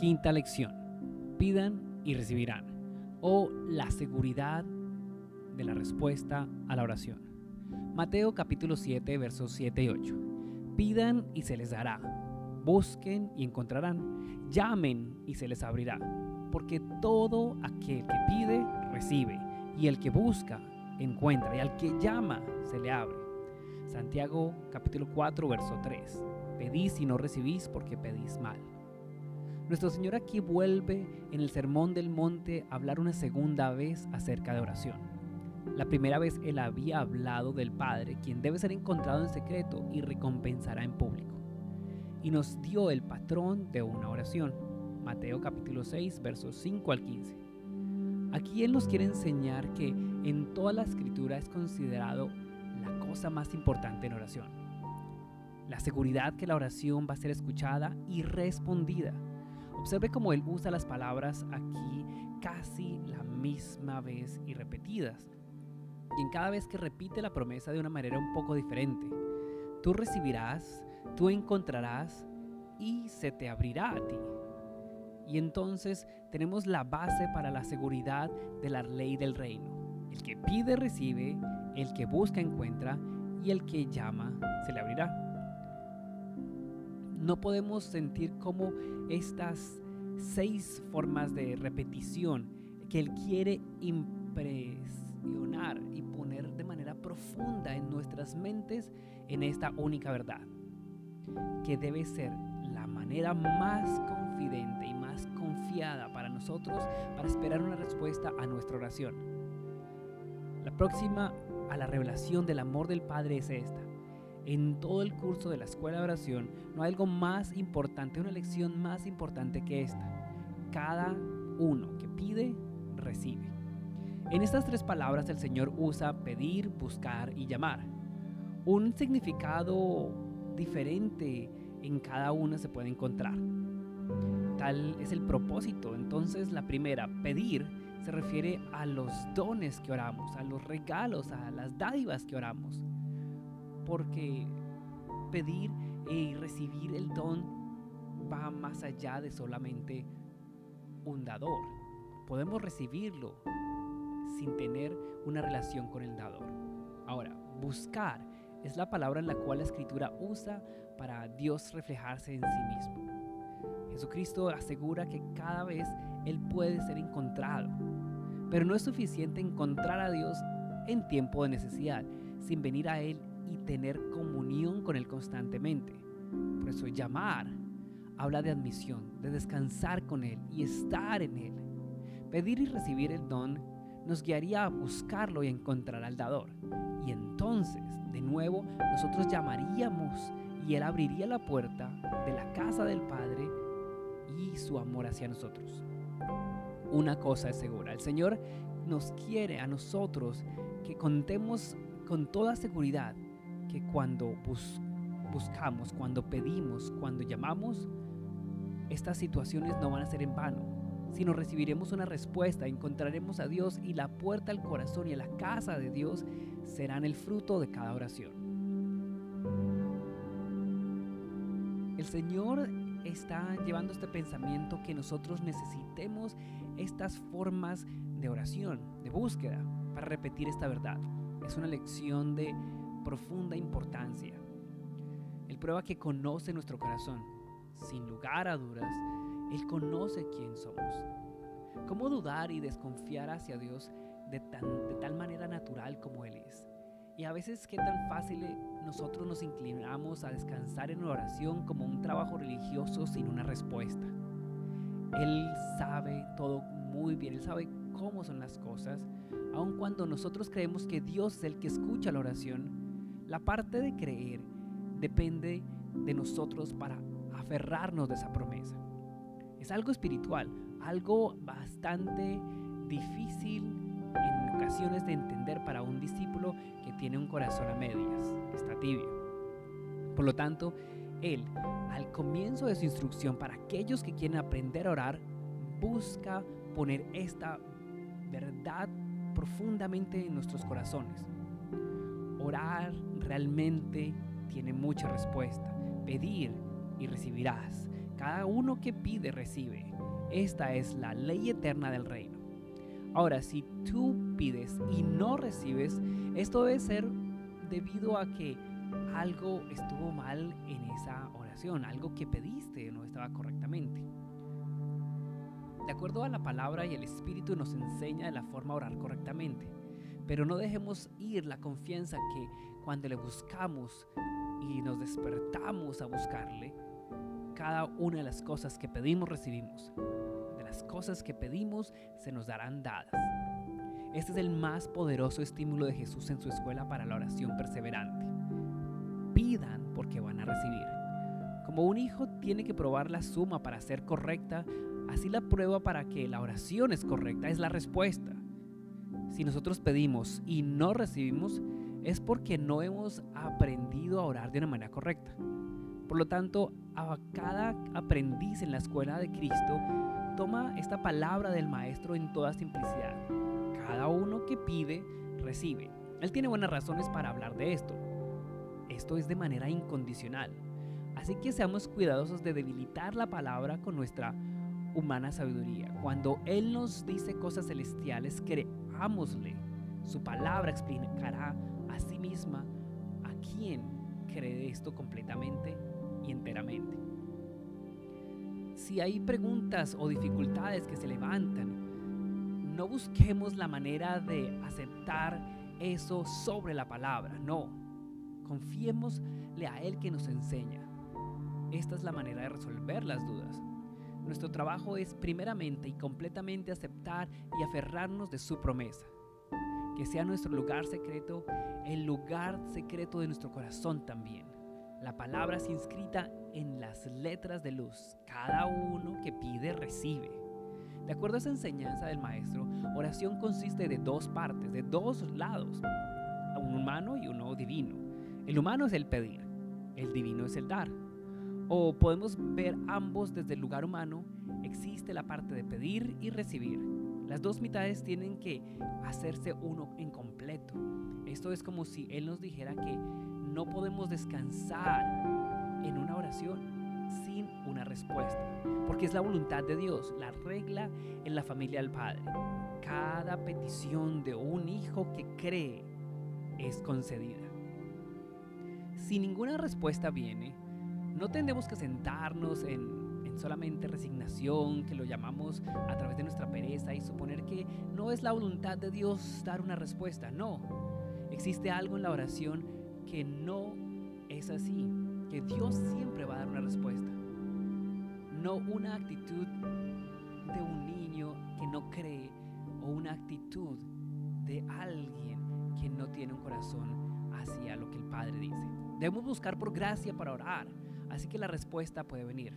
Quinta lección. Pidan y recibirán. O la seguridad de la respuesta a la oración. Mateo capítulo 7 versos 7 y 8. Pidan y se les dará. Busquen y encontrarán. Llamen y se les abrirá. Porque todo aquel que pide, recibe. Y el que busca, encuentra. Y al que llama, se le abre. Santiago capítulo 4 verso 3. Pedís y no recibís porque pedís mal. Nuestro Señor aquí vuelve en el Sermón del Monte a hablar una segunda vez acerca de oración. La primera vez Él había hablado del Padre, quien debe ser encontrado en secreto y recompensará en público. Y nos dio el patrón de una oración. Mateo capítulo 6, versos 5 al 15. Aquí Él nos quiere enseñar que en toda la escritura es considerado la cosa más importante en oración. La seguridad que la oración va a ser escuchada y respondida Observe cómo él usa las palabras aquí casi la misma vez y repetidas. Y en cada vez que repite la promesa de una manera un poco diferente. Tú recibirás, tú encontrarás y se te abrirá a ti. Y entonces tenemos la base para la seguridad de la ley del reino. El que pide recibe, el que busca encuentra y el que llama se le abrirá no podemos sentir como estas seis formas de repetición que Él quiere impresionar y poner de manera profunda en nuestras mentes en esta única verdad, que debe ser la manera más confidente y más confiada para nosotros para esperar una respuesta a nuestra oración. La próxima a la revelación del amor del Padre es esta en todo el curso de la escuela de oración no hay algo más importante, una lección más importante que esta. Cada uno que pide, recibe. En estas tres palabras el Señor usa pedir, buscar y llamar. Un significado diferente en cada una se puede encontrar. Tal es el propósito. Entonces la primera, pedir, se refiere a los dones que oramos, a los regalos, a las dádivas que oramos porque pedir y recibir el don va más allá de solamente un dador. Podemos recibirlo sin tener una relación con el dador. Ahora, buscar es la palabra en la cual la escritura usa para Dios reflejarse en sí mismo. Jesucristo asegura que cada vez Él puede ser encontrado, pero no es suficiente encontrar a Dios en tiempo de necesidad, sin venir a Él y tener comunión con Él constantemente. Por eso llamar habla de admisión, de descansar con Él y estar en Él. Pedir y recibir el don nos guiaría a buscarlo y encontrar al dador. Y entonces, de nuevo, nosotros llamaríamos y Él abriría la puerta de la casa del Padre y su amor hacia nosotros. Una cosa es segura, el Señor nos quiere a nosotros que contemos con toda seguridad que cuando buscamos, cuando pedimos, cuando llamamos, estas situaciones no van a ser en vano, sino recibiremos una respuesta, encontraremos a Dios y la puerta al corazón y a la casa de Dios serán el fruto de cada oración. El Señor está llevando este pensamiento que nosotros necesitemos estas formas de oración, de búsqueda, para repetir esta verdad. Es una lección de profunda importancia. Él prueba que conoce nuestro corazón. Sin lugar a dudas, Él conoce quién somos. ¿Cómo dudar y desconfiar hacia Dios de, de tal manera natural como Él es? Y a veces qué tan fácil nosotros nos inclinamos a descansar en oración como un trabajo religioso sin una respuesta. Él sabe todo muy bien, Él sabe cómo son las cosas, aun cuando nosotros creemos que Dios es el que escucha la oración, la parte de creer depende de nosotros para aferrarnos de esa promesa. Es algo espiritual, algo bastante difícil en ocasiones de entender para un discípulo que tiene un corazón a medias, está tibio. Por lo tanto, él, al comienzo de su instrucción para aquellos que quieren aprender a orar, busca poner esta verdad profundamente en nuestros corazones. Orar realmente tiene mucha respuesta. Pedir y recibirás. Cada uno que pide recibe. Esta es la ley eterna del reino. Ahora, si tú pides y no recibes, esto debe ser debido a que algo estuvo mal en esa oración, algo que pediste no estaba correctamente. De acuerdo a la palabra y el Espíritu nos enseña la forma de orar correctamente, pero no dejemos ir la confianza que cuando le buscamos y nos despertamos a buscarle, cada una de las cosas que pedimos recibimos. De las cosas que pedimos se nos darán dadas. Este es el más poderoso estímulo de Jesús en su escuela para la oración perseverante. Pidan porque van a recibir. Como un hijo tiene que probar la suma para ser correcta, así la prueba para que la oración es correcta es la respuesta. Si nosotros pedimos y no recibimos, es porque no hemos aprendido a orar de una manera correcta. Por lo tanto, cada aprendiz en la escuela de Cristo toma esta palabra del Maestro en toda simplicidad. Cada uno que pide, recibe. Él tiene buenas razones para hablar de esto. Esto es de manera incondicional. Así que seamos cuidadosos de debilitar la palabra con nuestra humana sabiduría. Cuando Él nos dice cosas celestiales, Su palabra explicará a sí misma a quién cree esto completamente y enteramente. Si hay preguntas o dificultades que se levantan, no busquemos la manera de aceptar eso sobre la palabra, no. Confiémosle a Él que nos enseña. Esta es la manera de resolver las dudas. Nuestro trabajo es primeramente y completamente aceptar y aferrarnos de su promesa. Que sea nuestro lugar secreto el lugar secreto de nuestro corazón también. La palabra es inscrita en las letras de luz. Cada uno que pide recibe. De acuerdo a esa enseñanza del maestro, oración consiste de dos partes, de dos lados, un humano y uno divino. El humano es el pedir, el divino es el dar. O podemos ver ambos desde el lugar humano, existe la parte de pedir y recibir. Las dos mitades tienen que hacerse uno en completo. Esto es como si Él nos dijera que no podemos descansar en una oración sin una respuesta, porque es la voluntad de Dios, la regla en la familia del Padre. Cada petición de un hijo que cree es concedida. Si ninguna respuesta viene, no tendremos que sentarnos en, en, solamente resignación, que lo llamamos a través de nuestra pereza y suponer que no es la voluntad de Dios dar una respuesta. No, existe algo en la oración que no es así, que Dios siempre va a dar una respuesta. No una actitud de un niño que no cree o una actitud de alguien que no tiene un corazón hacia lo que el Padre dice. Debemos buscar por gracia para orar, así que la respuesta puede venir.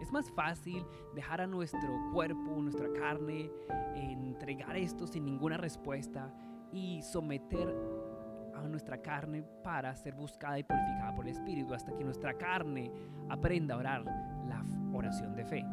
Es más fácil dejar a nuestro cuerpo, nuestra carne, entregar esto sin ninguna respuesta y someter a nuestra carne para ser buscada y purificada por el Espíritu, hasta que nuestra carne aprenda a orar la oración de fe.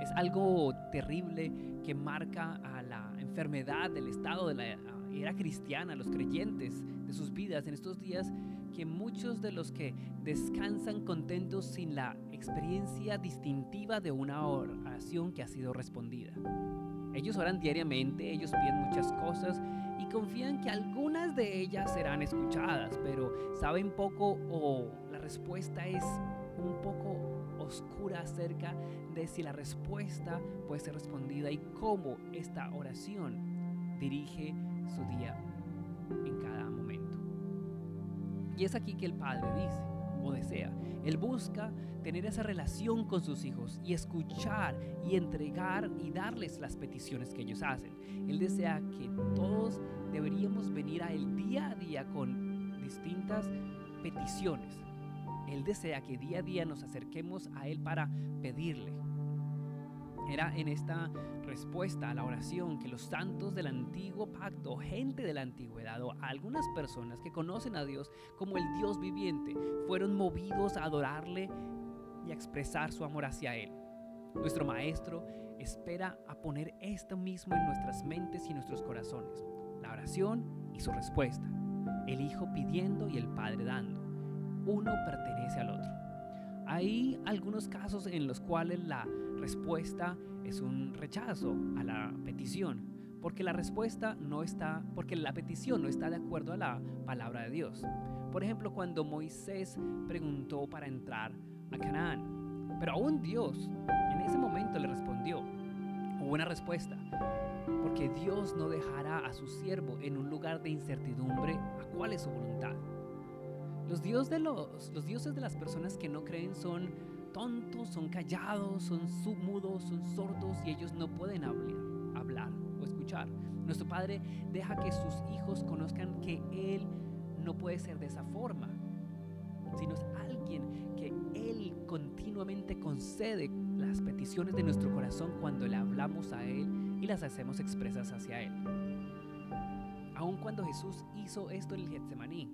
Es algo terrible que marca a la enfermedad del estado de la era cristiana, los creyentes de sus vidas en estos días, que muchos de los que descansan contentos sin la experiencia distintiva de una oración que ha sido respondida. Ellos oran diariamente, ellos piden muchas cosas y confían que algunas de ellas serán escuchadas, pero saben poco o la respuesta es un poco oscura acerca de si la respuesta puede ser respondida y cómo esta oración dirige su día en cada. Y es aquí que el Padre dice o desea, Él busca tener esa relación con sus hijos y escuchar y entregar y darles las peticiones que ellos hacen. Él desea que todos deberíamos venir a Él día a día con distintas peticiones. Él desea que día a día nos acerquemos a Él para pedirle. Era en esta respuesta a la oración que los santos del antiguo pacto, gente de la antigüedad o algunas personas que conocen a Dios como el Dios viviente, fueron movidos a adorarle y a expresar su amor hacia Él. Nuestro Maestro espera a poner esto mismo en nuestras mentes y nuestros corazones. La oración y su respuesta. El Hijo pidiendo y el Padre dando. Uno pertenece al otro. Hay algunos casos en los cuales la respuesta es un rechazo a la petición, porque la respuesta no está, porque la petición no está de acuerdo a la palabra de Dios. Por ejemplo, cuando Moisés preguntó para entrar a Canaán, pero aún Dios en ese momento le respondió, hubo una respuesta, porque Dios no dejará a su siervo en un lugar de incertidumbre a cuál es su voluntad. Los, dios de los, los dioses de las personas que no creen son tontos, son callados, son submudos, son sordos y ellos no pueden hablar, hablar o escuchar. Nuestro Padre deja que sus hijos conozcan que Él no puede ser de esa forma, sino es alguien que Él continuamente concede las peticiones de nuestro corazón cuando le hablamos a Él y las hacemos expresas hacia Él. Aun cuando Jesús hizo esto en el Getsemaní,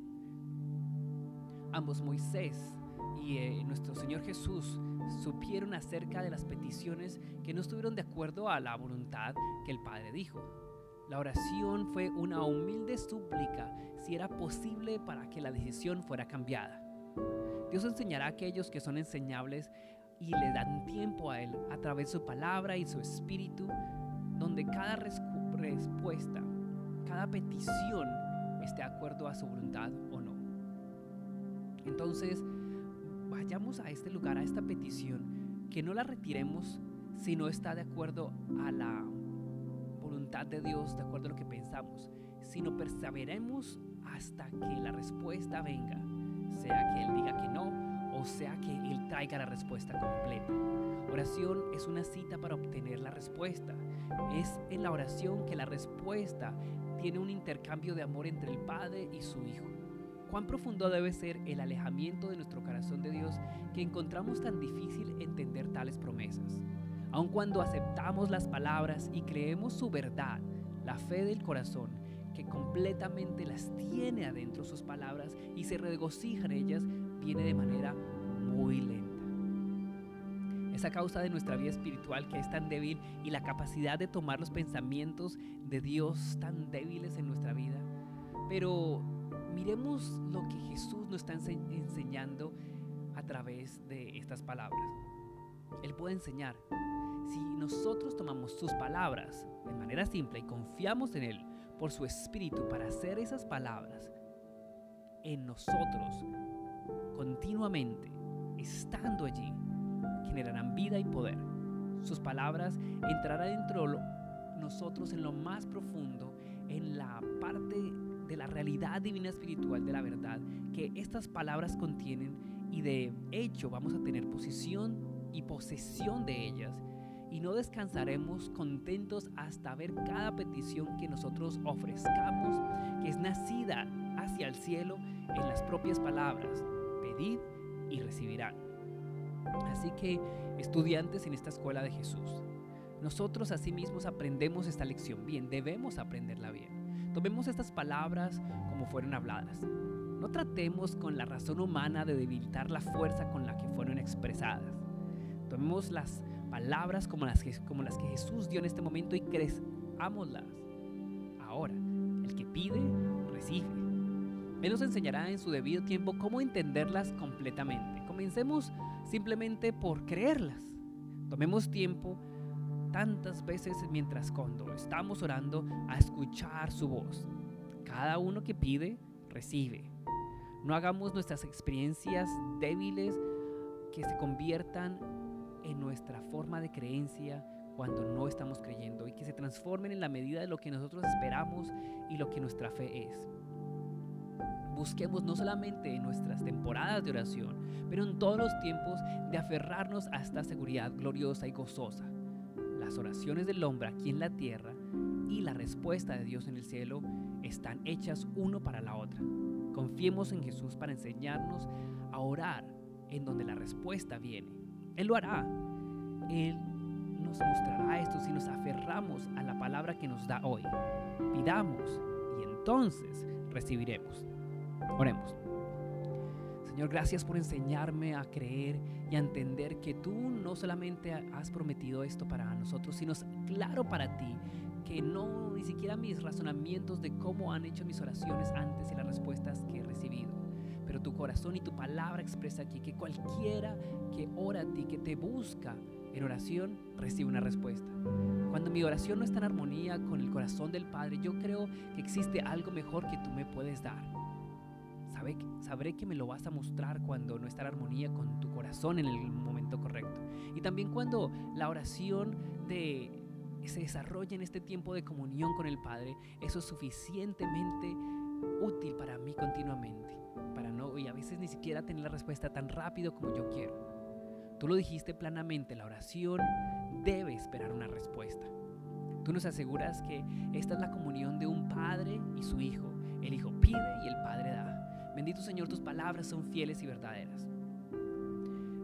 ambos Moisés y eh, nuestro Señor Jesús supieron acerca de las peticiones que no estuvieron de acuerdo a la voluntad que el Padre dijo. La oración fue una humilde súplica si era posible para que la decisión fuera cambiada. Dios enseñará a aquellos que son enseñables y le dan tiempo a Él a través de su palabra y su espíritu donde cada respuesta, cada petición esté de acuerdo a su voluntad o no. Entonces, vayamos a este lugar, a esta petición, que no la retiremos si no está de acuerdo a la voluntad de Dios, de acuerdo a lo que pensamos, sino perseveremos hasta que la respuesta venga, sea que Él diga que no o sea que Él traiga la respuesta completa. Oración es una cita para obtener la respuesta. Es en la oración que la respuesta tiene un intercambio de amor entre el Padre y su Hijo. Cuán profundo debe ser el alejamiento de nuestro corazón de Dios que encontramos tan difícil entender tales promesas. Aun cuando aceptamos las palabras y creemos su verdad, la fe del corazón, que completamente las tiene adentro sus palabras y se regocija en ellas, viene de manera muy lenta. Esa causa de nuestra vida espiritual que es tan débil y la capacidad de tomar los pensamientos de Dios tan débiles en nuestra vida. Pero miremos lo que Jesús nos está enseñando a través de estas palabras. Él puede enseñar. Si nosotros tomamos sus palabras de manera simple y confiamos en Él por su Espíritu para hacer esas palabras en nosotros continuamente, estando allí, generarán vida y poder. Sus palabras entrarán dentro de nosotros en lo más profundo, en la parte de la realidad divina espiritual de la verdad que estas palabras contienen y de hecho vamos a tener posición y posesión de ellas y no descansaremos contentos hasta ver cada petición que nosotros ofrezcamos que es nacida hacia el cielo en las propias palabras pedid y recibirán. Así que, estudiantes en esta escuela de Jesús, nosotros asimismos aprendemos esta lección bien, debemos aprenderla bien. Tomemos estas palabras como fueron habladas. No tratemos con la razón humana de debilitar la fuerza con la que fueron expresadas. Tomemos las palabras como las que, Jesús dio en este momento y creámoslas. Ahora, el que pide, recibe. Él nos enseñará en su debido tiempo cómo entenderlas completamente. Comencemos simplemente por creerlas. Tomemos tiempo tantas veces mientras cuando estamos orando a escuchar su voz. Cada uno que pide, recibe. No hagamos nuestras experiencias débiles que se conviertan en nuestra forma de creencia cuando no estamos creyendo y que se transformen en la medida de lo que nosotros esperamos y lo que nuestra fe es busquemos no solamente en nuestras temporadas de oración, pero en todos los tiempos de aferrarnos a esta seguridad gloriosa y gozosa. Las oraciones del hombre aquí en la tierra y la respuesta de Dios en el cielo están hechas uno para la otra. Confiemos en Jesús para enseñarnos a orar en donde la respuesta viene. Él lo hará. Él nos mostrará esto si nos aferramos a la palabra que nos da hoy. Pidamos y entonces recibiremos. Oremos. Señor, gracias por enseñarme a creer y a entender que tú no solamente has prometido esto para nosotros, sino es claro para ti que no ni siquiera mis razonamientos de cómo han hecho mis oraciones antes y las respuestas que he recibido. pero tu corazón y tu palabra expresa aquí que cualquiera que ora a ti, que te busca en oración, recibe una respuesta. Cuando mi oración no está en armonía con el corazón del Padre, yo creo que existe algo mejor que tú me puedes dar. Sabré, que me lo vas a mostrar cuando no está en armonía con tu corazón en el momento correcto. Y también cuando la oración de, se desarrolla en este tiempo de comunión con el Padre, eso es suficientemente útil para mí continuamente, para no, y a veces ni siquiera tener la respuesta tan rápido como yo quiero. Tú lo dijiste planamente, la oración debe esperar una respuesta. Tú nos aseguras que esta es la comunión de un padre y su hijo. El hijo pide y el padre da. Bendito Señor, tus palabras son fieles y verdaderas.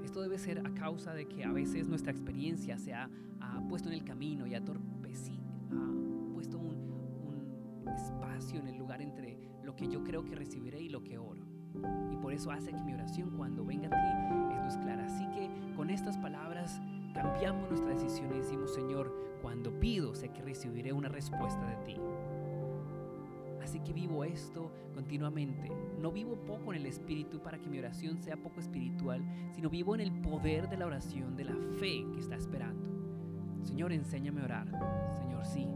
Esto debe ser a causa de que a veces nuestra experiencia se ha, puesto en el camino y ha, ha puesto un, espacio en el lugar entre lo que yo creo que recibiré y lo que oro. Y por eso hace que mi oración cuando venga a ti es luz clara. Así que con estas palabras cambiamos nuestra decisión y decimos, Señor, cuando pido sé que recibiré una respuesta de ti. Así que vivo esto continuamente. No vivo poco en el espíritu para que mi oración sea poco espiritual, sino vivo en el poder de la oración, de la fe que está esperando. Señor, enséñame a orar. Señor, sí,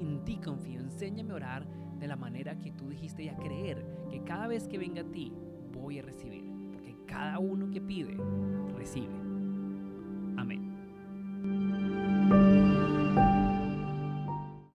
en ti confío. Enséñame a orar de la manera que tú dijiste y a creer que cada vez que venga a ti voy a recibir. Porque cada uno que pide, recibe.